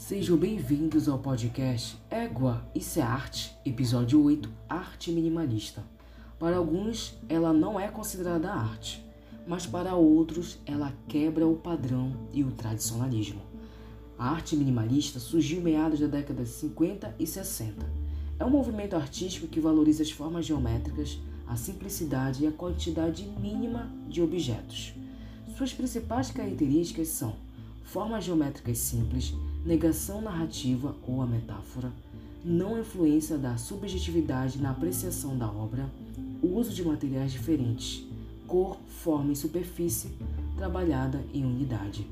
Sejam bem-vindos ao podcast Égua, Isso é Arte, episódio 8, Arte Minimalista. Para alguns, ela não é considerada arte, mas para outros, ela quebra o padrão e o tradicionalismo. A arte minimalista surgiu meados da década de 50 e 60. É um movimento artístico que valoriza as formas geométricas, a simplicidade e a quantidade mínima de objetos. Suas principais características são formas geométricas simples, negação narrativa ou a metáfora, não influência da subjetividade na apreciação da obra, uso de materiais diferentes, cor, forma e superfície trabalhada em unidade.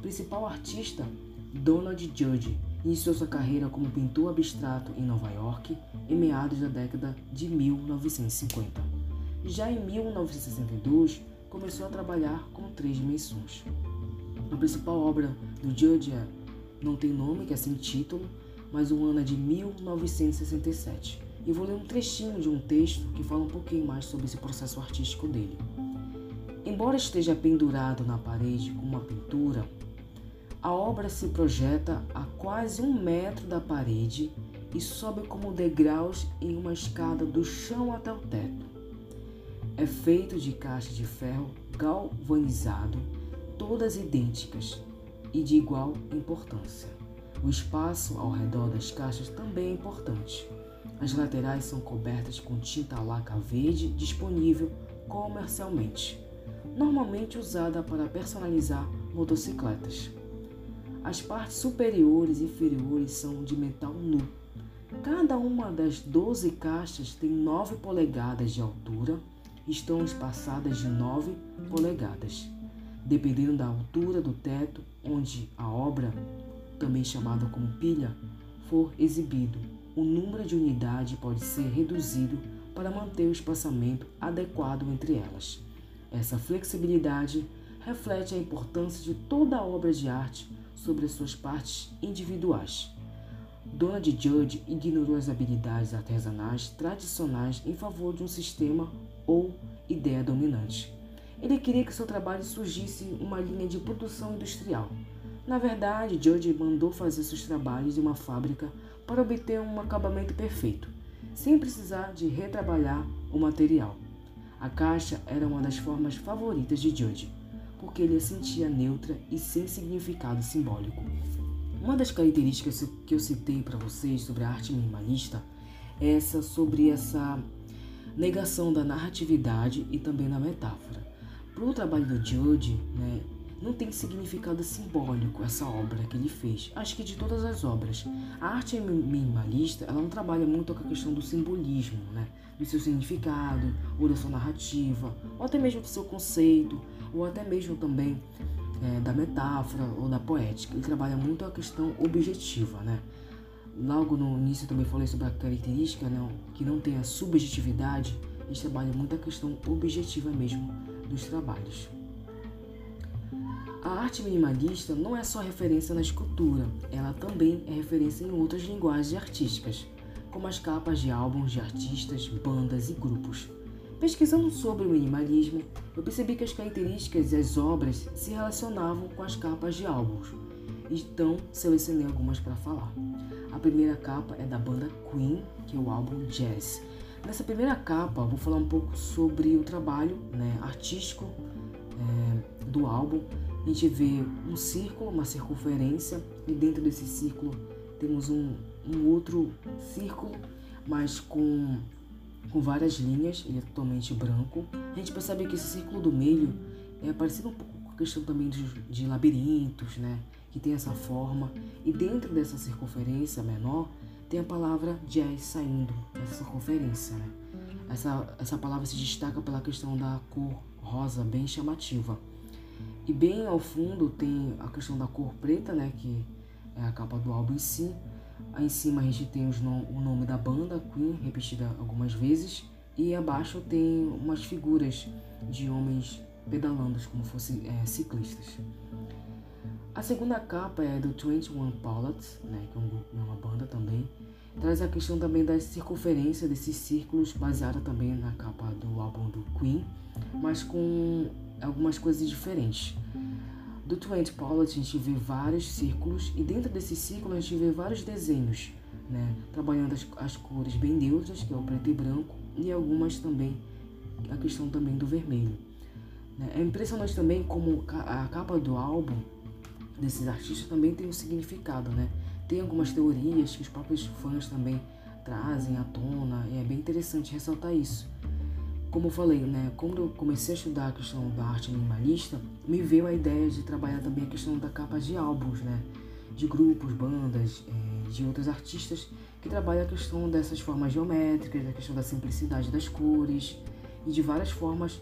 Principal artista, Donald Judd, iniciou sua carreira como pintor abstrato em Nova York em meados da década de 1950. Já em 1962, começou a trabalhar com três dimensões. A principal obra do Judd é não tem nome, que é sem título, mas o ano é de 1967. E vou ler um trechinho de um texto que fala um pouquinho mais sobre esse processo artístico dele. Embora esteja pendurado na parede com uma pintura, a obra se projeta a quase um metro da parede e sobe como degraus em uma escada do chão até o teto. É feito de caixa de ferro galvanizado, todas idênticas, e de igual importância. O espaço ao redor das caixas também é importante. As laterais são cobertas com tinta laca verde disponível comercialmente, normalmente usada para personalizar motocicletas. As partes superiores e inferiores são de metal nu. Cada uma das 12 caixas tem 9 polegadas de altura e estão espaçadas de 9 polegadas dependendo da altura do teto onde a obra, também chamada como pilha, for exibido. O número de unidades pode ser reduzido para manter o espaçamento adequado entre elas. Essa flexibilidade reflete a importância de toda a obra de arte sobre as suas partes individuais. Donald Judd ignorou as habilidades artesanais tradicionais em favor de um sistema ou ideia dominante. Ele queria que seu trabalho surgisse uma linha de produção industrial. Na verdade, George mandou fazer seus trabalhos em uma fábrica para obter um acabamento perfeito, sem precisar de retrabalhar o material. A caixa era uma das formas favoritas de George, porque ele a sentia neutra e sem significado simbólico. Uma das características que eu citei para vocês sobre a arte minimalista é essa sobre essa negação da narratividade e também da metáfora. Para o trabalho do Jude, né, não tem significado simbólico essa obra que ele fez. Acho que de todas as obras. A arte minimalista, ela não trabalha muito com a questão do simbolismo, né? Do seu significado, ou da sua narrativa, ou até mesmo do seu conceito, ou até mesmo também é, da metáfora ou da poética. Ele trabalha muito a questão objetiva, né? Logo no início eu também falei sobre a característica né, que não tem a subjetividade. Ele trabalha muito a questão objetiva mesmo dos trabalhos. A arte minimalista não é só referência na escultura, ela também é referência em outras linguagens artísticas, como as capas de álbuns de artistas, bandas e grupos. Pesquisando sobre o minimalismo, eu percebi que as características e as obras se relacionavam com as capas de álbuns. Então, selecionei algumas para falar. A primeira capa é da banda Queen, que é o álbum Jazz. Nessa primeira capa, vou falar um pouco sobre o trabalho né, artístico é, do álbum. A gente vê um círculo, uma circunferência, e dentro desse círculo temos um, um outro círculo, mas com, com várias linhas, ele é totalmente branco. A gente percebe que esse círculo do meio é parecido um pouco com a questão também de, de labirintos, né? Que tem essa forma. E dentro dessa circunferência menor, tem a palavra jazz saindo dessa circunferência. Né? Essa, essa palavra se destaca pela questão da cor rosa bem chamativa. E bem ao fundo tem a questão da cor preta, né, que é a capa do álbum em si. Aí em cima a gente tem o nome da banda, Queen, repetida algumas vezes. E abaixo tem umas figuras de homens pedalando como fossem é, ciclistas. A segunda capa é do 21 Pilots, né, que é, um, é uma banda também. Traz a questão também da circunferência desses círculos, baseada também na capa do álbum do Queen, mas com algumas coisas diferentes. do Twenty Palette a gente vê vários círculos e dentro desses círculos a gente vê vários desenhos, né? Trabalhando as, as cores bem neutras, que é o preto e branco, e algumas também, a questão também do vermelho. Né? É impressionante também como a capa do álbum desses artistas também tem um significado, né? Tem algumas teorias que os próprios fãs também trazem à tona e é bem interessante ressaltar isso. Como eu falei, né, quando eu comecei a estudar a questão da arte minimalista, me veio a ideia de trabalhar também a questão da capa de álbuns, né, de grupos, bandas, é, de outros artistas que trabalham a questão dessas formas geométricas, a questão da simplicidade das cores e de várias formas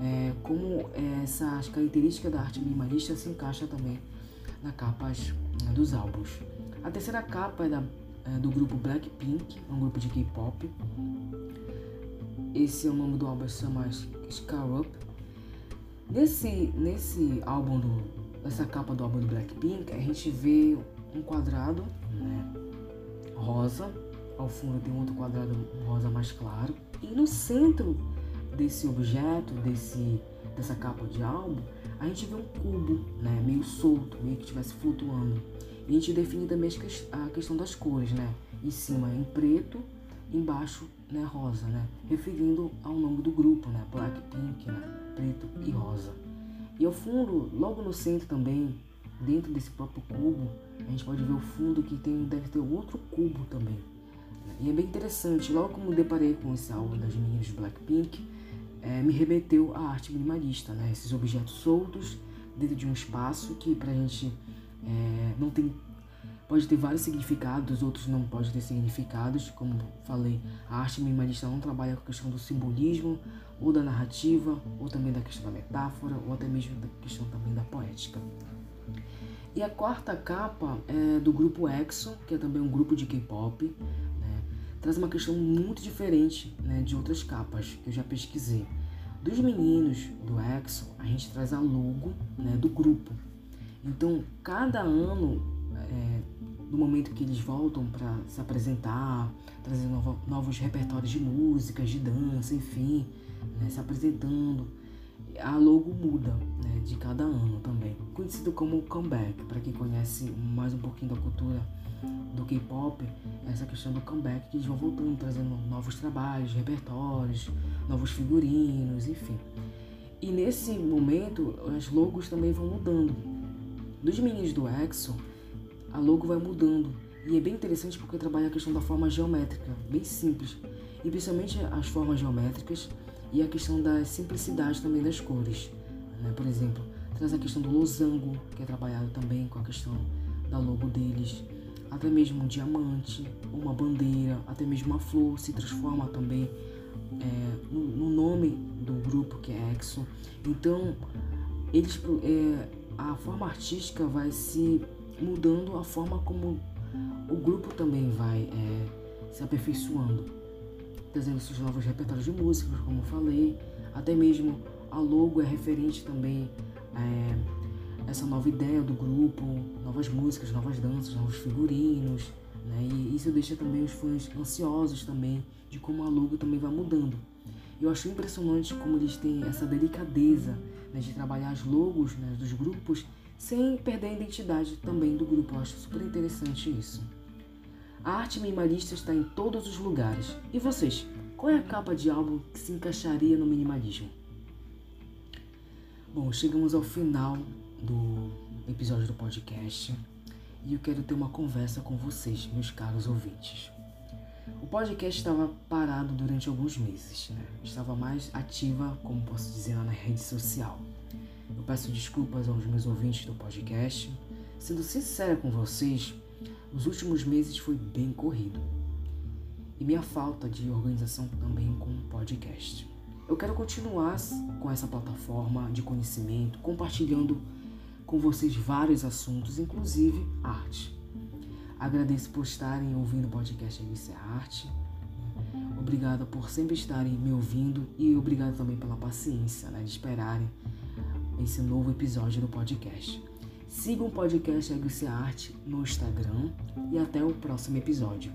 é, como essas características da arte minimalista se encaixa também nas capas né, dos álbuns. A terceira capa é, da, é do grupo Blackpink, um grupo de K-pop. Esse é o nome do álbum, se chama Scar Up. Nesse, nesse álbum, do, nessa capa do álbum do Blackpink, a gente vê um quadrado né, rosa. Ao fundo tem outro quadrado rosa mais claro. E no centro desse objeto, desse, dessa capa de álbum, a gente vê um cubo, né, meio solto, meio que estivesse flutuando. E a gente define também a questão das cores, né? Em cima em preto embaixo né, rosa, né, referindo ao nome do grupo, né, Black Pink, né, preto e rosa. E ao fundo, logo no centro também, dentro desse próprio cubo, a gente pode ver o fundo que tem deve ter outro cubo também. E é bem interessante, logo como deparei com esse álbum das meninas de Blackpink, é, me remeteu à arte minimalista, né? Esses objetos soltos dentro de um espaço que pra gente é, não tem pode ter vários significados, outros não podem ter significados. Como falei, a arte minimalista não trabalha com a questão do simbolismo, ou da narrativa, ou também da questão da metáfora, ou até mesmo da questão também da poética. E a quarta capa é do grupo EXO, que é também um grupo de K-pop? Traz uma questão muito diferente né, de outras capas que eu já pesquisei. Dos meninos do EXO, a gente traz a logo né, do grupo. Então, cada ano é, no momento que eles voltam para se apresentar, trazer novo, novos repertórios de músicas, de dança, enfim, né, se apresentando, a logo muda né, de cada ano também. Conhecido como comeback, para quem conhece mais um pouquinho da cultura do K-pop, essa questão do comeback que eles vão voltando, trazendo novos trabalhos, repertórios, novos figurinos, enfim. E nesse momento, as logos também vão mudando. Dos meninos do EXO, a logo vai mudando. E é bem interessante porque trabalha a questão da forma geométrica, bem simples. E principalmente as formas geométricas e a questão da simplicidade também das cores. Né? Por exemplo, traz a questão do losango, que é trabalhado também com a questão da logo deles. Até mesmo um diamante, uma bandeira, até mesmo uma flor se transforma também é, no, no, nome do grupo que é EXO. Então, eles, é, a forma artística vai se mudando a forma como o grupo também vai é, se aperfeiçoando, trazendo seus novos repertórios de músicas, como falei, até mesmo a logo é referente também é, essa nova ideia do grupo, novas músicas, novas danças, novos figurinos, né? E isso deixa também os fãs ansiosos também de como a logo também vai mudando. Eu acho impressionante como eles têm essa delicadeza né, de trabalhar os logos né, dos grupos sem perder a identidade também do grupo. Eu acho super interessante isso. A arte minimalista está em todos os lugares. E vocês? Qual é a capa de álbum que se encaixaria no minimalismo? Bom, chegamos ao final do episódio do podcast e eu quero ter uma conversa com vocês, meus caros ouvintes. O podcast estava parado durante alguns meses, né? estava mais ativa, como posso dizer, na rede social. Eu peço desculpas aos meus ouvintes do podcast. Sendo sincera com vocês, os últimos meses foi bem corrido. E minha falta de organização também com o podcast. Eu quero continuar com essa plataforma de conhecimento, compartilhando com vocês vários assuntos, inclusive arte. Agradeço por estarem ouvindo o podcast Alice Arte. Obrigada por sempre estarem me ouvindo e obrigado também pela paciência né, de esperarem esse novo episódio do podcast. Siga o podcast Aguice Arte no Instagram e até o próximo episódio.